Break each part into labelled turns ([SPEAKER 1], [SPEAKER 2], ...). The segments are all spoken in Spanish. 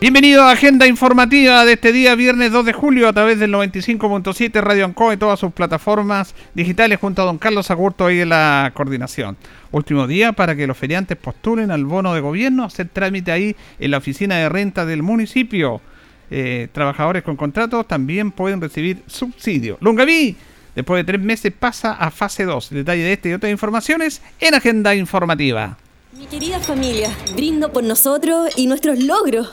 [SPEAKER 1] Bienvenido a Agenda Informativa de este día, viernes 2 de julio, a través del 95.7 Radio Ancoa y todas sus plataformas digitales, junto a don Carlos Agurto ahí en la coordinación. Último día para que los feriantes postulen al bono de gobierno, hacer trámite ahí en la oficina de renta del municipio. Eh, trabajadores con contratos también pueden recibir subsidio. Lungaví, después de tres meses, pasa a fase 2. Detalle de este y otras informaciones en Agenda Informativa.
[SPEAKER 2] Mi querida familia, brindo por nosotros y nuestros logros,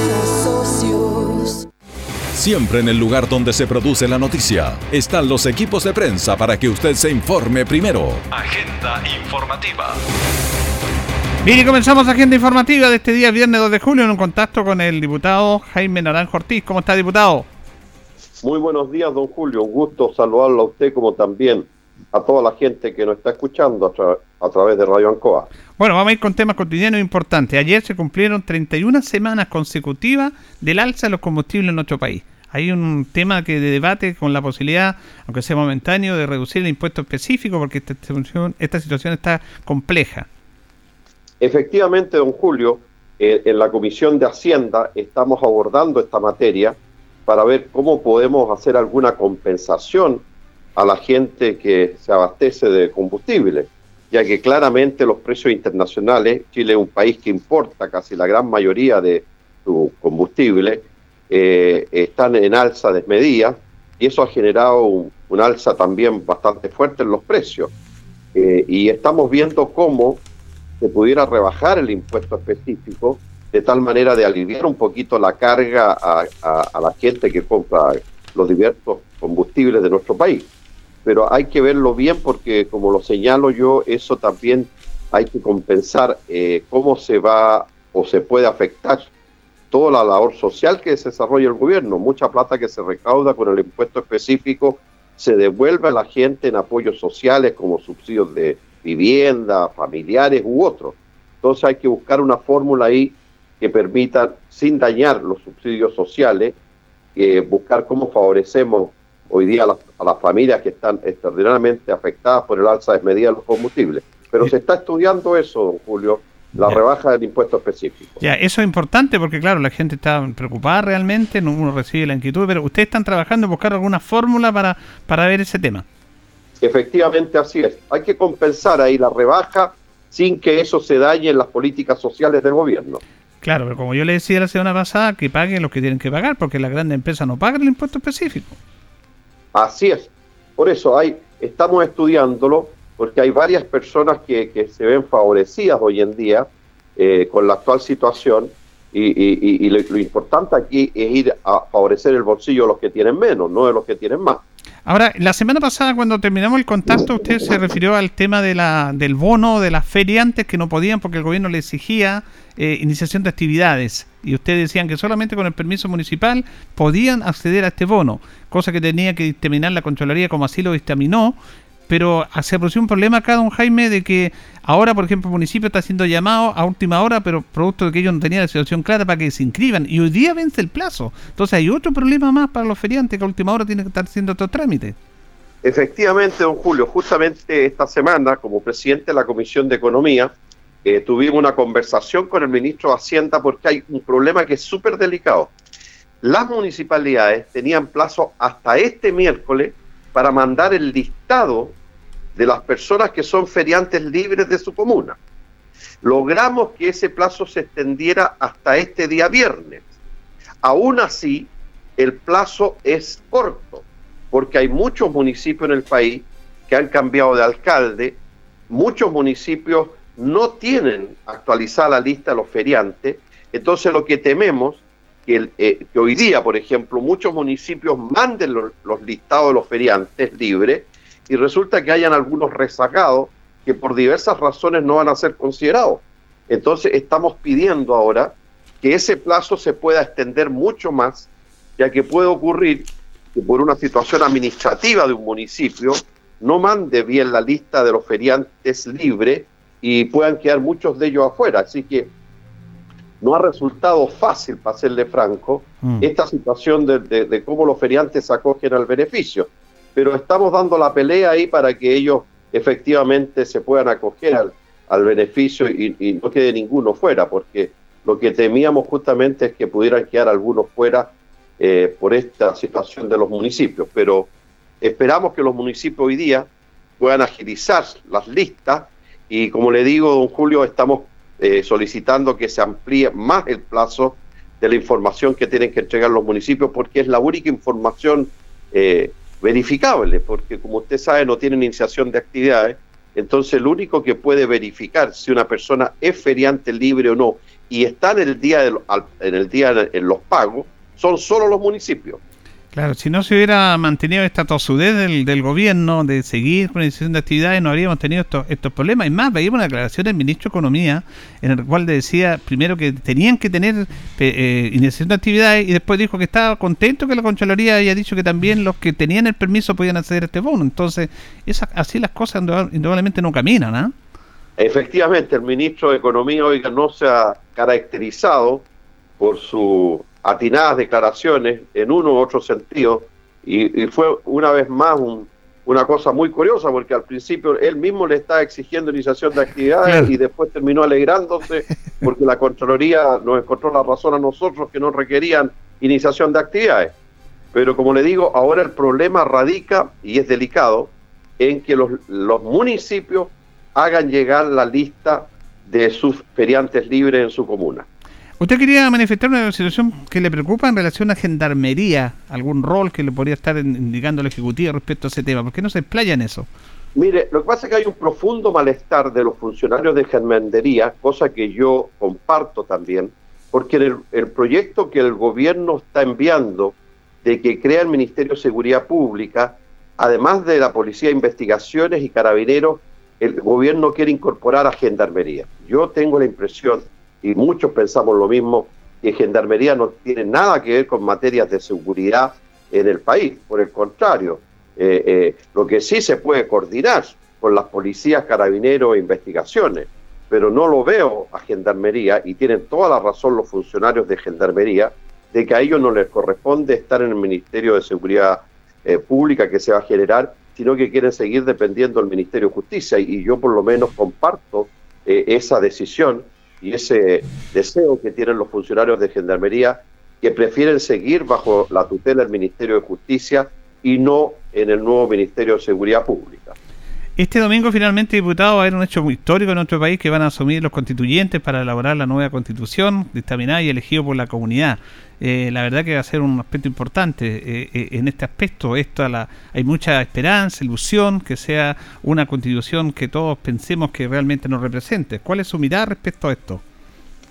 [SPEAKER 3] Siempre en el lugar donde se produce la noticia están los equipos de prensa para que usted se informe primero. Agenda informativa.
[SPEAKER 1] Bien, y comenzamos Agenda Informativa de este día, viernes 2 de julio, en un contacto con el diputado Jaime Naranjo Ortiz. ¿Cómo está, diputado?
[SPEAKER 4] Muy buenos días, don Julio. Un gusto saludarlo a usted como también a toda la gente que nos está escuchando a, tra a través de Radio Ancoa.
[SPEAKER 1] Bueno, vamos a ir con temas cotidianos importantes. Ayer se cumplieron 31 semanas consecutivas del alza de los combustibles en nuestro país. Hay un tema que de debate con la posibilidad, aunque sea momentáneo, de reducir el impuesto específico porque esta situación, esta situación está compleja.
[SPEAKER 4] Efectivamente, don Julio, eh, en la Comisión de Hacienda estamos abordando esta materia para ver cómo podemos hacer alguna compensación a la gente que se abastece de combustible, ya que claramente los precios internacionales, Chile es un país que importa casi la gran mayoría de su combustible, eh, están en alza desmedida y eso ha generado un, alza también bastante fuerte en los precios. Eh, y estamos viendo cómo se pudiera rebajar el impuesto específico de tal manera de aliviar un poquito la carga a, la gente que compra los diversos combustibles de nuestro país. Pero hay que verlo bien porque, como lo señalo yo, eso también hay que compensar eh, cómo se va o se puede afectar toda la labor social que se desarrolla el gobierno. Mucha plata que se recauda con el impuesto específico se devuelve a la gente en apoyos sociales como subsidios de vivienda, familiares u otros. Entonces hay que buscar una fórmula ahí que permitan, sin dañar los subsidios sociales, eh, buscar cómo favorecemos hoy día a las, a las, familias que están extraordinariamente afectadas por el alza desmedida de los combustibles. Pero se está estudiando eso, don Julio, la rebaja del impuesto específico.
[SPEAKER 1] Ya, eso es importante porque, claro, la gente está preocupada realmente, uno recibe la inquietud, pero ustedes están trabajando en buscar alguna fórmula para, para ver ese tema.
[SPEAKER 4] Efectivamente, así es. Hay que compensar ahí la rebaja sin que eso se dañe en las políticas sociales del gobierno.
[SPEAKER 1] Claro, pero como yo le decía la semana pasada, que paguen los que tienen que pagar, porque las grandes empresas no pagan el impuesto específico.
[SPEAKER 4] Así es. Por eso hay, estamos estudiándolo, porque hay varias personas que, que se ven favorecidas hoy en día eh, con la actual situación, y, y, y lo, lo, importante aquí es ir a favorecer el bolsillo de los que tienen menos, no de los que tienen más.
[SPEAKER 1] Ahora, la semana pasada cuando terminamos el contacto, usted se refirió al tema de la, del bono de las feriantes que no podían porque el gobierno le exigía eh, iniciación de actividades. Y ustedes decían que solamente con el permiso municipal podían acceder a este bono, cosa que tenía que dictaminar la Contraloría como así lo dictaminó. Pero se produjo un problema acá, don Jaime, de que ahora, por ejemplo, el municipio está haciendo llamado a última hora, pero producto de que ellos no tenían la situación clara para que se inscriban. Y hoy día vence el plazo. Entonces hay otro problema más para los feriantes que a última hora tienen que estar haciendo otros trámites.
[SPEAKER 4] Efectivamente, don Julio, justamente esta semana, como presidente de la Comisión de Economía, eh, tuvimos una conversación con el ministro de Hacienda porque hay un problema que es súper delicado. Las municipalidades tenían plazo hasta este miércoles para mandar el listado de las personas que son feriantes libres de su comuna. Logramos que ese plazo se extendiera hasta este día viernes. Aún así, el plazo es corto, porque hay muchos municipios en el país que han cambiado de alcalde, muchos municipios no tienen actualizada la lista de los feriantes, entonces lo que tememos que, eh, que hoy día, por ejemplo, muchos municipios manden los, listados de los feriantes libres y resulta que hayan algunos rezagados que por diversas razones no van a ser considerados. Entonces estamos pidiendo ahora que ese plazo se pueda extender mucho más, ya que puede ocurrir que por una situación administrativa de un municipio no mande bien la lista de los feriantes libres y puedan quedar muchos de ellos afuera. Así que no ha resultado fácil, para serle franco, mm. esta situación de, cómo los feriantes acogen al beneficio. Pero estamos dando la pelea ahí para que ellos efectivamente se puedan acoger al, beneficio y, no quede ninguno fuera, porque lo que temíamos justamente es que pudieran quedar algunos fuera eh, por esta situación de los municipios. Pero esperamos que los municipios hoy día puedan agilizar las listas y como le digo, don Julio, estamos eh, solicitando que se amplíe más el plazo de la información que tienen que entregar los municipios, porque es la única información eh, verificable, porque como usted sabe no tienen iniciación de actividades, entonces el único que puede verificar si una persona es feriante libre o no y está en el día de, en el día en los pagos son solo los municipios.
[SPEAKER 1] Claro, si no se hubiera mantenido esta tosudez del, del gobierno de seguir con la de actividades, no habríamos tenido estos, estos problemas. Y más, veíamos una declaración del ministro de Economía, en el cual decía primero que tenían que tener eh, eh, iniciación de actividades y después dijo que estaba contento que la Contraloría había dicho que también los que tenían el permiso podían acceder a este bono. Entonces, esa, así las cosas indudablemente no caminan. ¿ah?
[SPEAKER 4] Efectivamente, el ministro de Economía, oiga, no se ha caracterizado por su atinadas declaraciones en uno u otro sentido y, fue una vez más una cosa muy curiosa porque al principio él mismo le estaba exigiendo iniciación de actividades y después terminó alegrándose porque la Contraloría nos encontró la razón a nosotros que no requerían iniciación de actividades. Pero como le digo, ahora el problema radica, y es delicado, en que los, los municipios hagan llegar la lista de sus feriantes libres en su comuna.
[SPEAKER 1] Usted quería manifestar una situación que le preocupa en relación a gendarmería, algún rol que le podría estar indicando el Ejecutivo respecto a ese tema. ¿Por qué no se explaya en eso?
[SPEAKER 4] Mire, lo que pasa es que hay un profundo malestar de los funcionarios de gendarmería, cosa que yo comparto también, porque el, el proyecto que el gobierno está enviando de que crea el Ministerio de Seguridad Pública, además de la Policía de Investigaciones y Carabineros, el gobierno quiere incorporar a Gendarmería. Yo tengo la impresión y muchos pensamos lo mismo, que Gendarmería no tiene nada que ver con materias de seguridad en el país, por el contrario, eh, eh, lo que sí se puede coordinar con las policías, carabineros e investigaciones, pero no lo veo a Gendarmería y tienen toda la razón los funcionarios de Gendarmería de que a ellos no les corresponde estar en el Ministerio de Seguridad eh, Pública que se va a generar, sino que quieren seguir dependiendo del Ministerio de Justicia y, yo por lo menos comparto esa decisión y ese deseo que tienen los funcionarios de Gendarmería que prefieren seguir bajo la tutela del Ministerio de Justicia y no en el nuevo Ministerio de Seguridad Pública.
[SPEAKER 1] Este domingo finalmente, diputado, va a haber un hecho muy histórico en nuestro país que van a asumir los constituyentes para elaborar la nueva constitución, dictaminada y elegido por la comunidad. Eh, la verdad que va a ser un aspecto importante eh, eh, en este aspecto. Esto la, hay mucha esperanza, ilusión, que sea una constitución que todos pensemos que realmente nos represente. ¿Cuál es su mirada respecto a esto?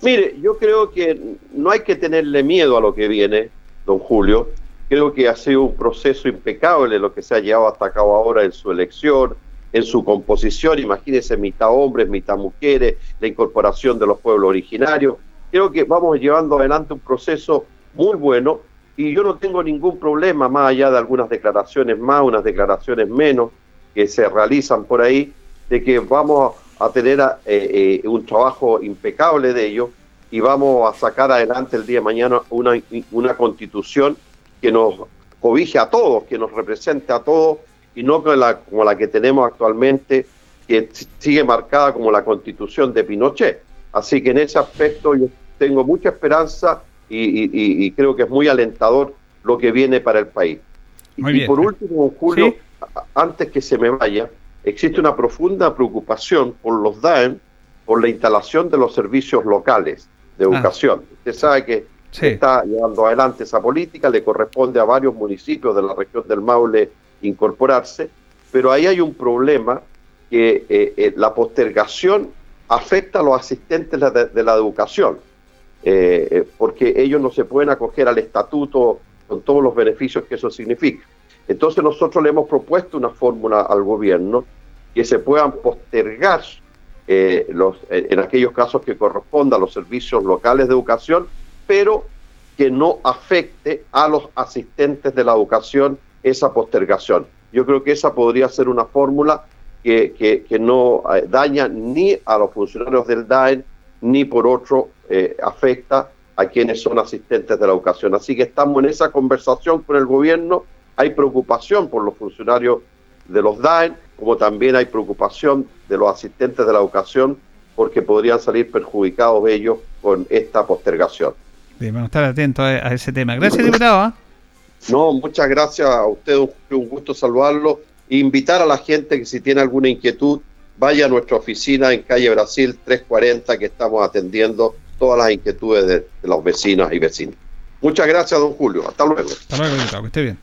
[SPEAKER 4] Mire, yo creo que no hay que tenerle miedo a lo que viene, don Julio. Creo que ha sido un proceso impecable lo que se ha llevado hasta cabo ahora en su elección en su composición, imagínense mitad hombres, mitad mujeres, la incorporación de los pueblos originarios. Creo que vamos llevando adelante un proceso muy bueno y yo no tengo ningún problema, más allá de algunas declaraciones más, unas declaraciones menos que se realizan por ahí, de que vamos a tener eh, eh, un trabajo impecable de ello y vamos a sacar adelante el día de mañana una, una constitución que nos cobije a todos, que nos represente a todos y no como la, como la que tenemos actualmente, que sigue marcada como la constitución de Pinochet. Así que en ese aspecto yo tengo mucha esperanza y, creo que es muy alentador lo que viene para el país. y por último, Julio, antes que se me vaya, existe una profunda preocupación por los DAEM, por la instalación de los servicios locales de ah. educación. Usted sabe que está llevando adelante esa política, le corresponde a varios municipios de la región del Maule incorporarse, pero ahí hay un problema que eh, eh, la postergación afecta a los asistentes de, la educación, eh, porque ellos no se pueden acoger al estatuto con todos los beneficios que eso significa. Entonces nosotros le hemos propuesto una fórmula al gobierno que se puedan postergar los, en aquellos casos que corresponda a los servicios locales de educación, pero que no afecte a los asistentes de la educación esa postergación. Yo creo que esa podría ser una fórmula que, que, no eh, daña ni a los funcionarios del DAEN, ni por otro eh, afecta a quienes son asistentes de la educación. Así que estamos en esa conversación con el gobierno. Hay preocupación por los funcionarios de los DAEN, como también hay preocupación de los asistentes de la educación porque podrían salir perjudicados ellos con esta postergación.
[SPEAKER 1] Debemos estar atentos a, ese tema. Gracias, diputado.
[SPEAKER 4] No, muchas gracias a usted, un gusto saludarlo invitar a la gente que si tiene alguna inquietud, vaya a nuestra oficina en calle Brasil 340, que estamos atendiendo todas las inquietudes de, los vecinos y vecinos. Muchas gracias, don Julio. Hasta luego. Hasta luego, que esté bien.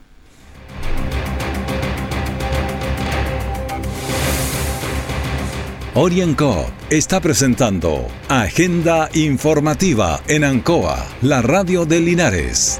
[SPEAKER 3] Orienco está presentando Agenda Informativa en Ancoa, la radio de Linares.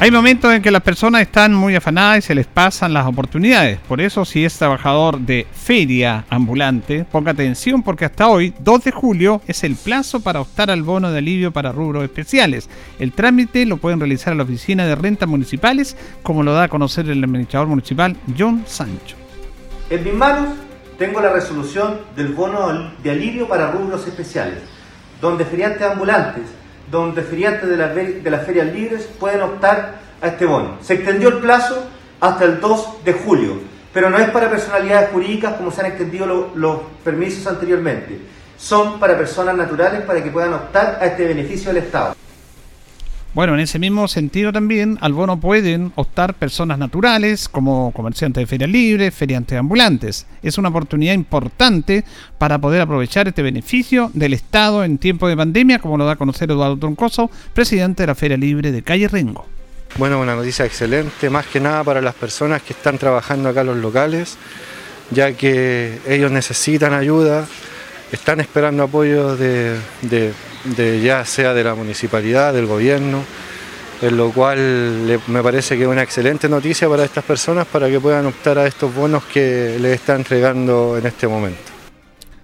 [SPEAKER 1] Hay momentos en que las personas están muy afanadas y se les pasan las oportunidades. Por eso, si es trabajador de feria ambulante, ponga atención porque hasta hoy, 2 de julio, es el plazo para optar al bono de alivio para rubros especiales. El trámite lo pueden realizar en la oficina de rentas municipales, como lo da a conocer el administrador municipal John Sancho.
[SPEAKER 5] En mis manos tengo la resolución del bono de alivio para rubros especiales, donde feriantes ambulantes donde feriantes de, de las ferias libres pueden optar a este bono. Se extendió el plazo hasta el 2 de julio, pero no es para personalidades jurídicas como se han extendido los permisos anteriormente. Son para personas naturales para que puedan optar a este beneficio del Estado.
[SPEAKER 1] Bueno, en ese mismo sentido también al bono pueden optar personas naturales como comerciantes de ferias libres, feriantes ambulantes. Es una oportunidad importante para poder aprovechar este beneficio del Estado en tiempo de pandemia, como lo da a conocer Eduardo Troncoso, presidente de la Feria Libre de Calle Rengo.
[SPEAKER 6] Bueno, una noticia excelente, más que nada para las personas que están trabajando acá en los locales, ya que ellos necesitan ayuda, están esperando apoyo de de ya sea de la municipalidad, del gobierno, en lo cual me parece que es una excelente noticia para estas personas para que puedan optar a estos bonos que les está entregando en este momento.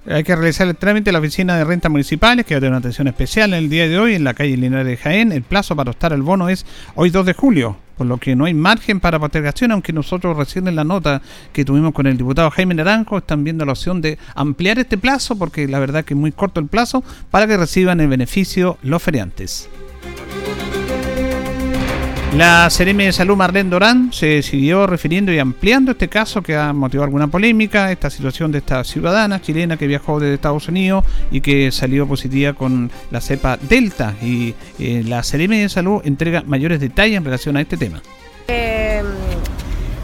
[SPEAKER 1] Hay que realizar el trámite en la oficina de rentas municipales, que va a tener una atención especial en el día de hoy en la calle Linares de Jaén. El plazo para optar al bono es hoy 2 de julio, por lo que no hay margen para postergación, aunque nosotros recién en la nota que tuvimos con el diputado Jaime Naranjo están viendo la opción de ampliar este plazo, porque la verdad que es muy corto el plazo, para que reciban el beneficio los feriantes. La Seremi de Salud Marlene Dorán se siguió refiriendo y ampliando este caso que ha motivado alguna polémica, esta situación de esta ciudadana chilena que viajó desde Estados Unidos y que salió positiva con la cepa Delta. Y eh, la Seremi de Salud entrega mayores detalles en relación a este tema.
[SPEAKER 7] Em,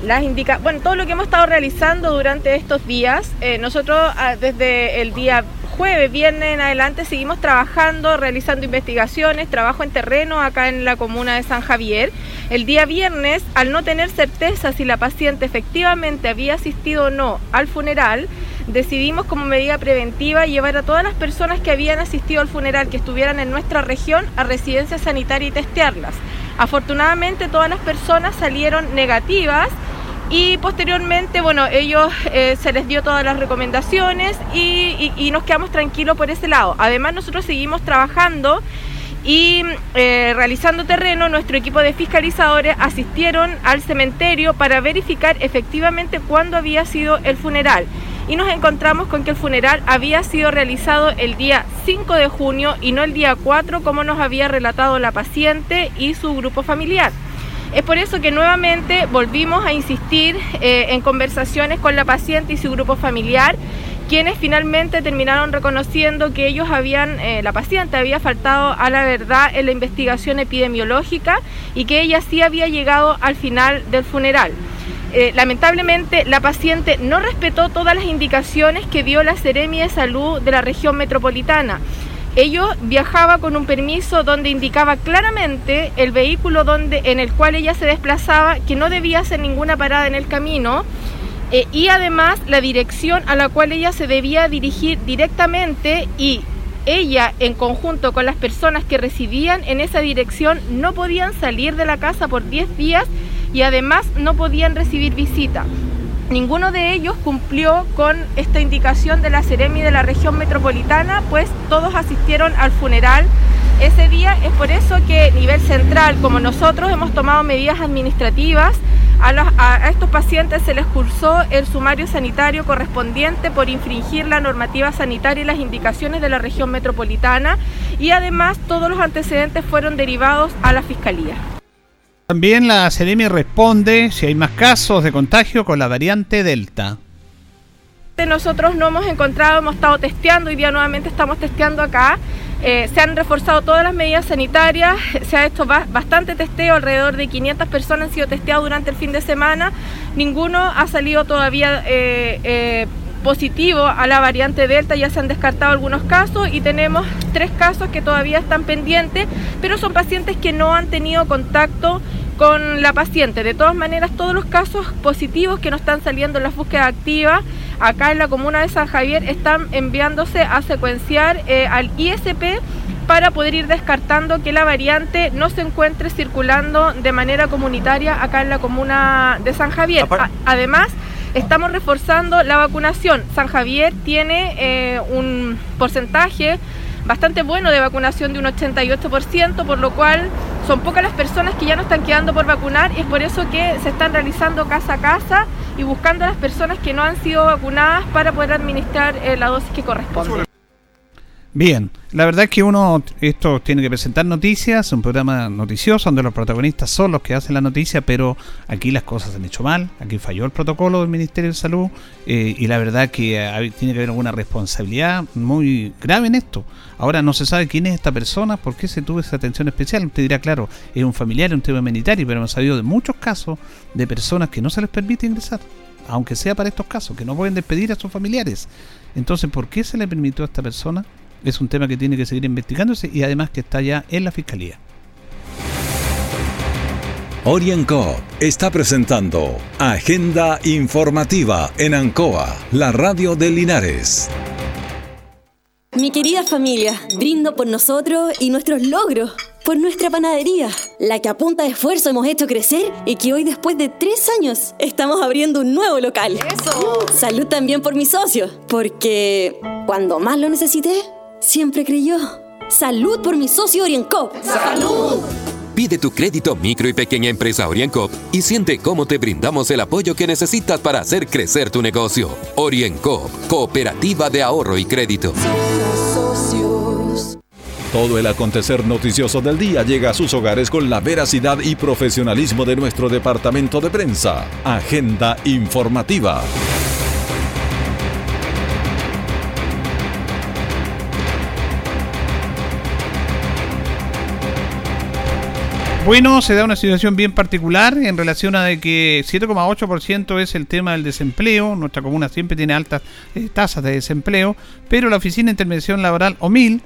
[SPEAKER 7] las indica bueno, todo lo que hemos estado realizando durante estos días, eh, nosotros ah, desde el día jueves, viernes en adelante seguimos trabajando, realizando investigaciones, trabajo en terreno acá en la comuna de San Javier. El día viernes, al no tener certeza si la paciente efectivamente había asistido o no al funeral, decidimos como medida preventiva llevar a todas las personas que habían asistido al funeral, que estuvieran en nuestra región, a residencia sanitaria y testearlas. Afortunadamente todas las personas salieron negativas y posteriormente, bueno, ellos eh, se les dio todas las recomendaciones y, nos quedamos tranquilos por ese lado. Además, nosotros seguimos trabajando y eh, realizando terreno, nuestro equipo de fiscalizadores asistieron al cementerio para verificar efectivamente cuándo había sido el funeral. y nos encontramos con que el funeral había sido realizado el día 5 de junio y no el día 4 como nos había relatado la paciente y su grupo familiar. Es por eso que nuevamente volvimos a insistir eh, en conversaciones con la paciente y su grupo familiar, quienes finalmente terminaron reconociendo que ellos habían, eh, la paciente había faltado a la verdad en la investigación epidemiológica y que ella sí había llegado al final del funeral. Eh, lamentablemente la paciente no respetó todas las indicaciones que dio la Seremia de Salud de la región metropolitana ello viajaba con un permiso donde indicaba claramente el vehículo donde, en el cual ella se desplazaba, que no debía hacer ninguna parada en el camino, eh, y además la dirección a la cual ella se debía dirigir directamente y ella en conjunto con las personas que residían en esa dirección no podían salir de la casa por 10 días y además no podían recibir visita. Ninguno de ellos cumplió con esta indicación de la Ceremi de la región metropolitana, pues todos asistieron al funeral ese día. Es por eso que a nivel central, como nosotros, hemos tomado medidas administrativas. A, estos pacientes se les cursó el sumario sanitario correspondiente por infringir la normativa sanitaria y las indicaciones de la región metropolitana y además todos los antecedentes fueron derivados a la Fiscalía.
[SPEAKER 1] También la CDM responde si hay más casos de contagio con la variante Delta.
[SPEAKER 7] Nosotros no hemos encontrado, hemos estado testeando, hoy día nuevamente estamos testeando acá. Eh, se han reforzado todas las medidas sanitarias, se ha hecho bastante testeo, alrededor de 500 personas han sido testeados durante el fin de semana. Ninguno ha salido todavía eh, eh, positivo a la variante Delta, ya se han descartado algunos casos y tenemos tres casos que todavía están pendientes, pero son pacientes que no han tenido contacto con la paciente. De todas maneras, todos los casos positivos que no están saliendo en las búsquedas activas acá en la comuna de San Javier están enviándose a secuenciar eh, al ISP para poder ir descartando que la variante no se encuentre circulando de manera comunitaria acá en la comuna de San Javier. además, estamos reforzando la vacunación. San Javier tiene eh, un porcentaje bastante bueno de vacunación de un 88%, por lo cual son pocas las personas que ya no están quedando por vacunar y es por eso que se están realizando casa a casa y buscando a las personas que no han sido vacunadas para poder administrar eh, la dosis que corresponde.
[SPEAKER 1] Bien, la verdad es que uno esto tiene que presentar noticias, un programa noticioso donde los protagonistas son los que hacen la noticia, pero aquí las cosas se han hecho mal, aquí falló el protocolo del Ministerio de Salud eh, y la verdad que tiene que haber alguna responsabilidad muy grave en esto. Ahora no se sabe quién es esta persona, por qué se tuvo esa atención especial. Usted dirá, claro, es un familiar, un tema humanitario, pero hemos sabido de muchos casos de personas que no se les permite ingresar, aunque sea para estos casos, que no pueden despedir a sus familiares. Entonces, ¿por qué se le permitió a esta persona? Es un tema que tiene que seguir investigándose y además que está ya en la fiscalía.
[SPEAKER 3] Orienco está presentando Agenda Informativa en Ancoa, la radio de Linares.
[SPEAKER 2] Mi querida familia, brindo por nosotros y nuestros logros, por nuestra panadería, la que a punta de esfuerzo hemos hecho crecer y que hoy después de tres años estamos abriendo un nuevo local. ¡Eso! Salud también por mis socios, porque cuando más lo necesité, siempre creyó. Salud por mi socio Oriencop. ¡Salud!
[SPEAKER 8] Pide tu crédito micro y pequeña empresa Oriencop y siente cómo te brindamos el apoyo que necesitas para hacer crecer tu negocio. Oriencop, cooperativa de ahorro y crédito.
[SPEAKER 3] Todo el acontecer noticioso del día llega a sus hogares con la veracidad y profesionalismo de nuestro departamento de prensa. Agenda informativa.
[SPEAKER 1] Bueno, se da una situación bien particular en relación a de que 7,8% es el tema del desempleo. Nuestra comuna siempre tiene altas eh, tasas de desempleo, pero la Oficina de Intervención Laboral, OMIL,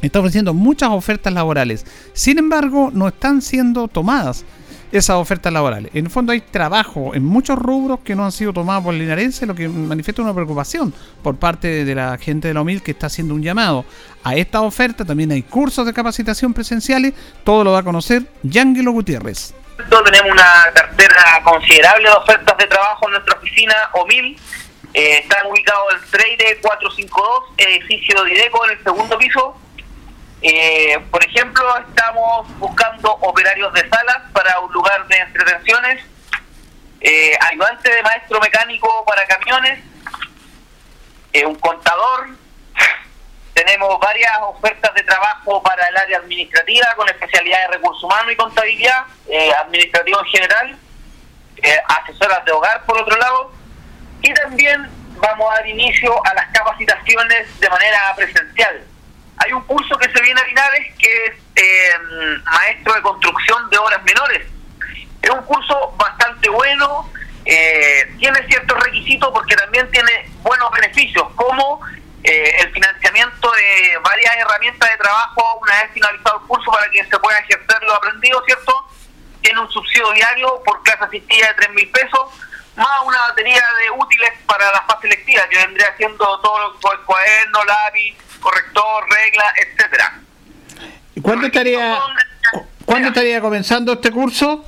[SPEAKER 1] está ofreciendo muchas ofertas laborales. Sin embargo, no están siendo tomadas esas ofertas laborales. En el fondo hay trabajo en muchos rubros que no han sido tomados por el linarense, lo que manifiesta una preocupación por parte de la gente de la OMIL que está haciendo un llamado a esta oferta. También hay cursos de capacitación presenciales, todo lo va a conocer Yángelo Gutiérrez.
[SPEAKER 9] Tenemos una cartera considerable de ofertas de trabajo en nuestra oficina OMIL. Eh, están ubicados en Freire 452, edificio Dideco, en el segundo piso eh, por ejemplo, estamos buscando operarios de salas para un lugar de entretenciones, eh, ayudante de maestro mecánico para camiones, eh, un contador, tenemos varias ofertas de trabajo para el área administrativa con especialidad de recursos humanos y contabilidad, eh, administrativo en general, eh, asesoras de hogar por otro lado, y también vamos a dar inicio a las capacitaciones de manera presencial. Hay un curso que se viene a Linares que es eh, maestro de construcción de obras menores. Es un curso bastante bueno, eh, tiene ciertos requisitos porque también tiene buenos beneficios, como eh, el financiamiento de varias herramientas de trabajo una vez finalizado el curso para que se pueda ejercer lo aprendido, ¿cierto? Tiene un subsidio diario por clase asistida de 3 mil pesos, más una batería de útiles para la fase lectiva, que vendría siendo todo el cuaderno, lápiz, corrector, regla, etcétera.
[SPEAKER 1] ¿Y cuándo estaría, ¿cuándo estaría comenzando este curso?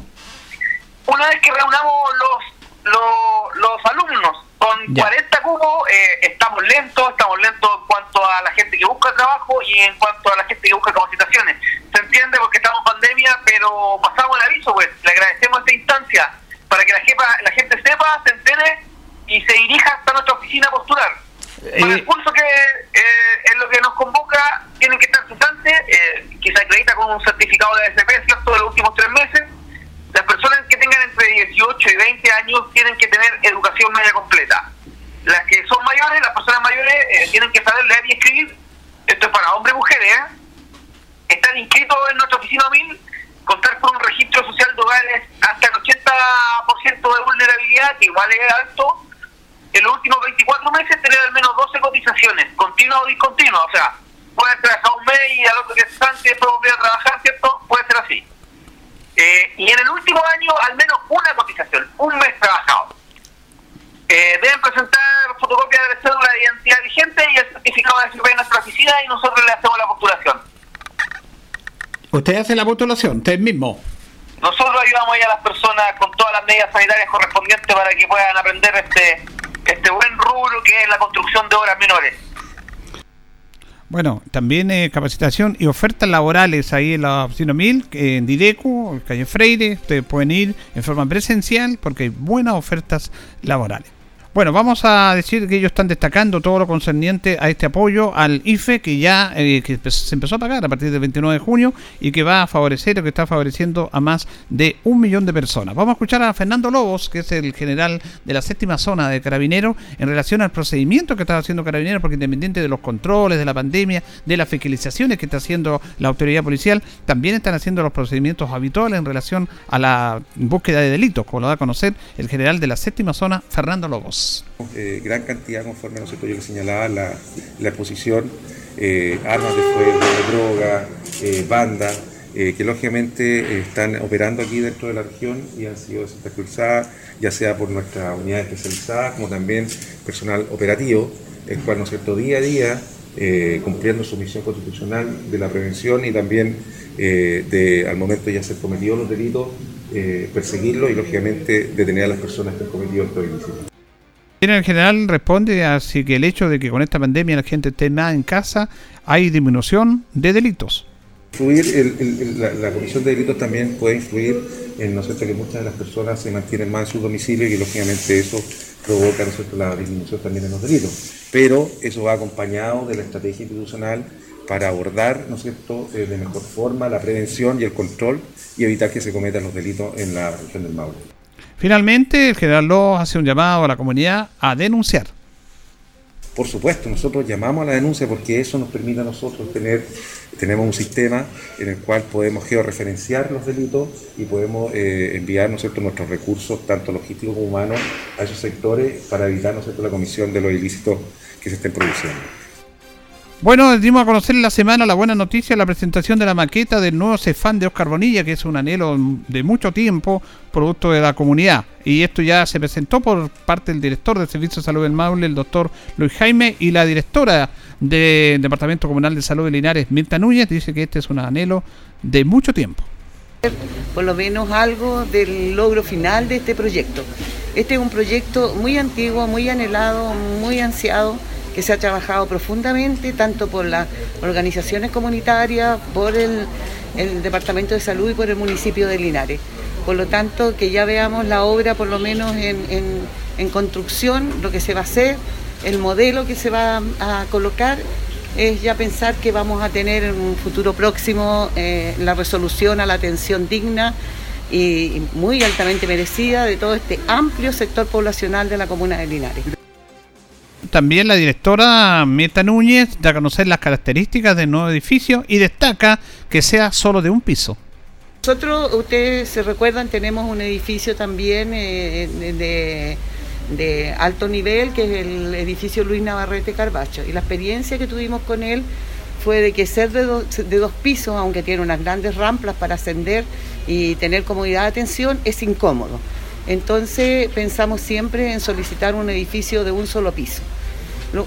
[SPEAKER 9] Una vez que reunamos los, los, los alumnos con 40 cubos, eh, estamos lentos, estamos lentos en cuanto a la gente que busca trabajo y en cuanto a la gente que busca capacitaciones. Se entiende porque estamos en pandemia, pero pasamos el aviso, pues le agradecemos esta instancia para que la, la gente sepa, se entere y se dirija hasta nuestra oficina a postular. Para el curso que eh, es lo que nos convoca, tienen que estar cesantes, eh, que se acredita con un certificado de ASP, ¿cierto?, de los últimos tres meses. Las personas que tengan entre 18 y 20 años tienen que tener educación media completa. Las que son mayores, las personas mayores, eh, tienen que saber leer y escribir. Esto es para hombres y mujeres, ¿eh? Están inscritos en nuestra oficina MIL, contar con un registro social de hogares hasta el 80% de vulnerabilidad, que igual es alto, en los últimos 24 meses tener al menos 12 cotizaciones, continua o discontinua. O sea, puede trabajar un mes y al otro que es antes después volver a trabajar, ¿cierto? Puede ser así. Eh, y en el último año, al menos una cotización, un mes trabajado. Eh, deben presentar fotocopia de la cédula de identidad vigente y el certificado de SP en nuestra oficina y nosotros le hacemos la postulación.
[SPEAKER 1] ¿Usted hace la postulación? ¿Usted mismo?
[SPEAKER 9] Nosotros ayudamos a las personas con todas las medidas sanitarias correspondientes para que puedan aprender este rubro que es la construcción de obras menores.
[SPEAKER 1] Bueno, también eh, capacitación y ofertas laborales ahí en la oficina 1000, en Dideco, en calle Freire. Ustedes pueden ir en forma presencial porque hay buenas ofertas laborales. Bueno, vamos a decir que ellos están destacando todo lo concerniente a este apoyo al IFE que ya eh, que se empezó a pagar a partir del 29 de junio y que va a favorecer o que está favoreciendo a más de un millón de personas. Vamos a escuchar a Fernando Lobos, que es el general de la séptima zona de Carabineros, en relación al procedimiento que está haciendo Carabineros, porque independiente de los controles, de la pandemia, de las fiscalizaciones que está haciendo la autoridad policial, también están haciendo los procedimientos habituales en relación a la búsqueda de delitos, como lo da a conocer el general de la séptima zona, Fernando Lobos.
[SPEAKER 10] Eh, gran cantidad, conforme no yo que señalaba, la, exposición, eh, armas de fuego, droga, eh, bandas, que lógicamente están operando aquí dentro de la región y han sido desactualizadas, ya sea por nuestra unidad especializada, como también personal operativo, el cual, ¿no cierto?, día a día, cumpliendo su misión constitucional de la prevención y también de, al momento ya ser cometidos los delitos, perseguirlos y, lógicamente, detener a las personas que han cometido estos ilícitos
[SPEAKER 1] en general responde así que el hecho de que con esta pandemia la gente esté más en casa, hay disminución de delitos.
[SPEAKER 10] la, comisión de delitos también puede influir en ¿no que muchas de las personas se mantienen más en su domicilio y lógicamente eso provoca ¿no la disminución también en los delitos. Pero eso va acompañado de la estrategia institucional para abordar ¿no eh, de mejor forma la prevención y el control y evitar que se cometan los delitos en la región del Maule.
[SPEAKER 1] Finalmente, el general López hace un llamado a la comunidad a denunciar.
[SPEAKER 10] Por supuesto, nosotros llamamos a la denuncia porque eso nos permite a nosotros tener, tenemos un sistema en el cual podemos georreferenciar los delitos y podemos eh, enviar nuestros recursos, tanto logísticos como humanos, a esos sectores para evitar la comisión de los ilícitos que se estén produciendo.
[SPEAKER 1] Bueno, dimos a conocer en la semana la buena noticia, la presentación de la maqueta del nuevo Cefán de Oscar Bonilla, que es un anhelo de mucho tiempo, producto de la comunidad. Y esto ya se presentó por parte del director del Servicio de Salud del Maule, el doctor Luis Jaime, y la directora del Departamento Comunal de Salud de Linares, Mirta Núñez, dice que este es un anhelo de mucho tiempo.
[SPEAKER 11] Por lo menos algo del logro final de este proyecto. Este es un proyecto muy antiguo, muy anhelado, muy ansiado que se ha trabajado profundamente tanto por las organizaciones comunitarias, por el, Departamento de Salud y por el municipio de Linares. Por lo tanto, que ya veamos la obra por lo menos en, construcción, lo que se va a hacer, el modelo que se va a colocar es ya pensar que vamos a tener en un futuro próximo eh, la resolución a la atención digna y muy altamente merecida de todo este amplio sector poblacional de la comuna de Linares.
[SPEAKER 1] También la directora Meta Núñez da a conocer las características del nuevo edificio y destaca que sea solo de un piso.
[SPEAKER 11] Nosotros, ustedes se recuerdan, tenemos un edificio también eh, de de alto nivel, que es el edificio Luis Navarrete Carbacho. Y la experiencia que tuvimos con él fue de que ser de, de dos pisos, aunque tiene unas grandes rampas para ascender y tener comodidad de atención, es incómodo. Entonces pensamos siempre en solicitar un edificio de un solo piso.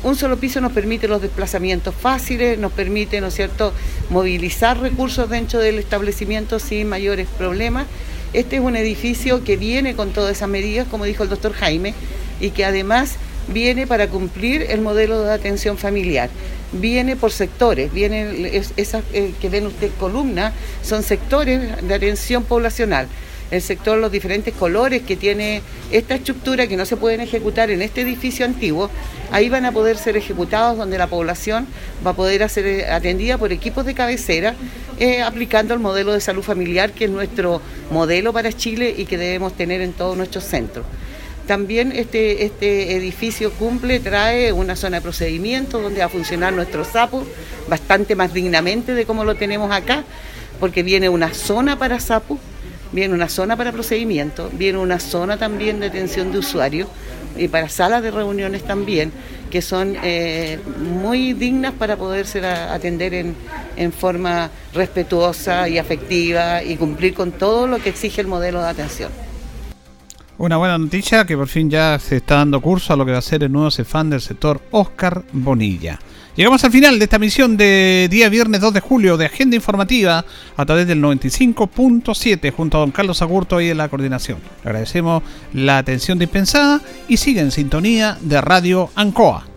[SPEAKER 11] Un solo piso nos permite los desplazamientos fáciles, nos permite, ¿no cierto?, movilizar recursos dentro del establecimiento sin mayores problemas este es un edificio que viene con todas esas medidas, como dijo el doctor Jaime, y que además viene para cumplir el modelo de atención familiar. Viene por sectores, viene esas eh, que ven usted columna, son sectores de atención poblacional el sector, los diferentes colores que tiene esta estructura que no se pueden ejecutar en este edificio antiguo, ahí van a poder ser ejecutados donde la población va a poder ser eh, atendida por equipos de cabecera eh, aplicando el modelo de salud familiar que es nuestro modelo para Chile y que debemos tener en todos nuestros centros. También este, este edificio cumple, trae una zona de procedimiento donde va a funcionar nuestro SAPU bastante más dignamente de como lo tenemos acá, porque viene una zona para SAPU, viene una zona para procedimiento, viene una zona también de atención de usuarios y para salas de reuniones también, que son eh, muy dignas para poderse atender en, forma respetuosa y afectiva y cumplir con todo lo que exige el modelo de atención.
[SPEAKER 1] Una buena noticia que por fin ya se está dando curso a lo que va a ser el nuevo CEFAN del sector Oscar Bonilla. Llegamos al final de esta misión de día viernes 2 de julio de Agenda Informativa a través del 95.7 junto a don Carlos Agurto y en la coordinación. Le agradecemos la atención dispensada y sigue en sintonía de Radio Ancoa.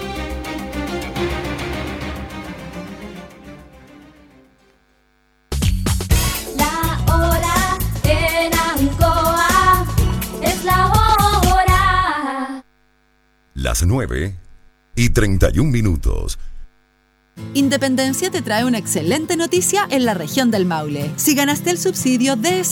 [SPEAKER 12] 9 y 31 minutos.
[SPEAKER 13] Independencia te trae una excelente noticia en la región del Maule. Si ganaste el subsidio DS